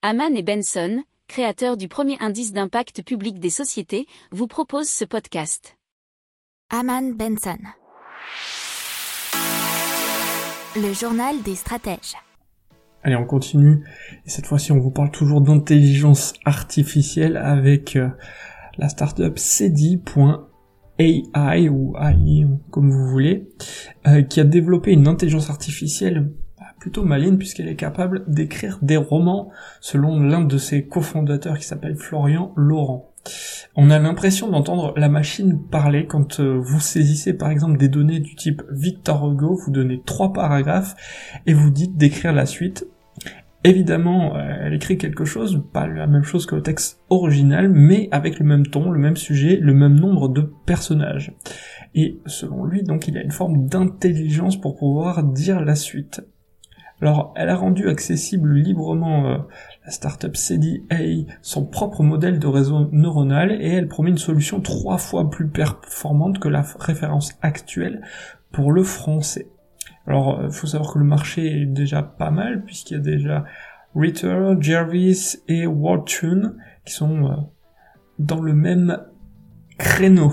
Haman et Benson, créateurs du premier indice d'impact public des sociétés, vous proposent ce podcast. Haman Benson. Le journal des stratèges. Allez, on continue. Et cette fois-ci, on vous parle toujours d'intelligence artificielle avec euh, la startup Cedi.ai ou AI, comme vous voulez, euh, qui a développé une intelligence artificielle plutôt maligne puisqu'elle est capable d'écrire des romans selon l'un de ses cofondateurs qui s'appelle Florian Laurent. On a l'impression d'entendre la machine parler quand euh, vous saisissez par exemple des données du type Victor Hugo, vous donnez trois paragraphes et vous dites d'écrire la suite. Évidemment, euh, elle écrit quelque chose, pas la même chose que le texte original, mais avec le même ton, le même sujet, le même nombre de personnages. Et selon lui, donc, il y a une forme d'intelligence pour pouvoir dire la suite. Alors, elle a rendu accessible librement euh, la startup CDA son propre modèle de réseau neuronal et elle promet une solution trois fois plus performante que la référence actuelle pour le français. Alors, il euh, faut savoir que le marché est déjà pas mal puisqu'il y a déjà Ritter, Jervis et WordTune qui sont euh, dans le même créneau.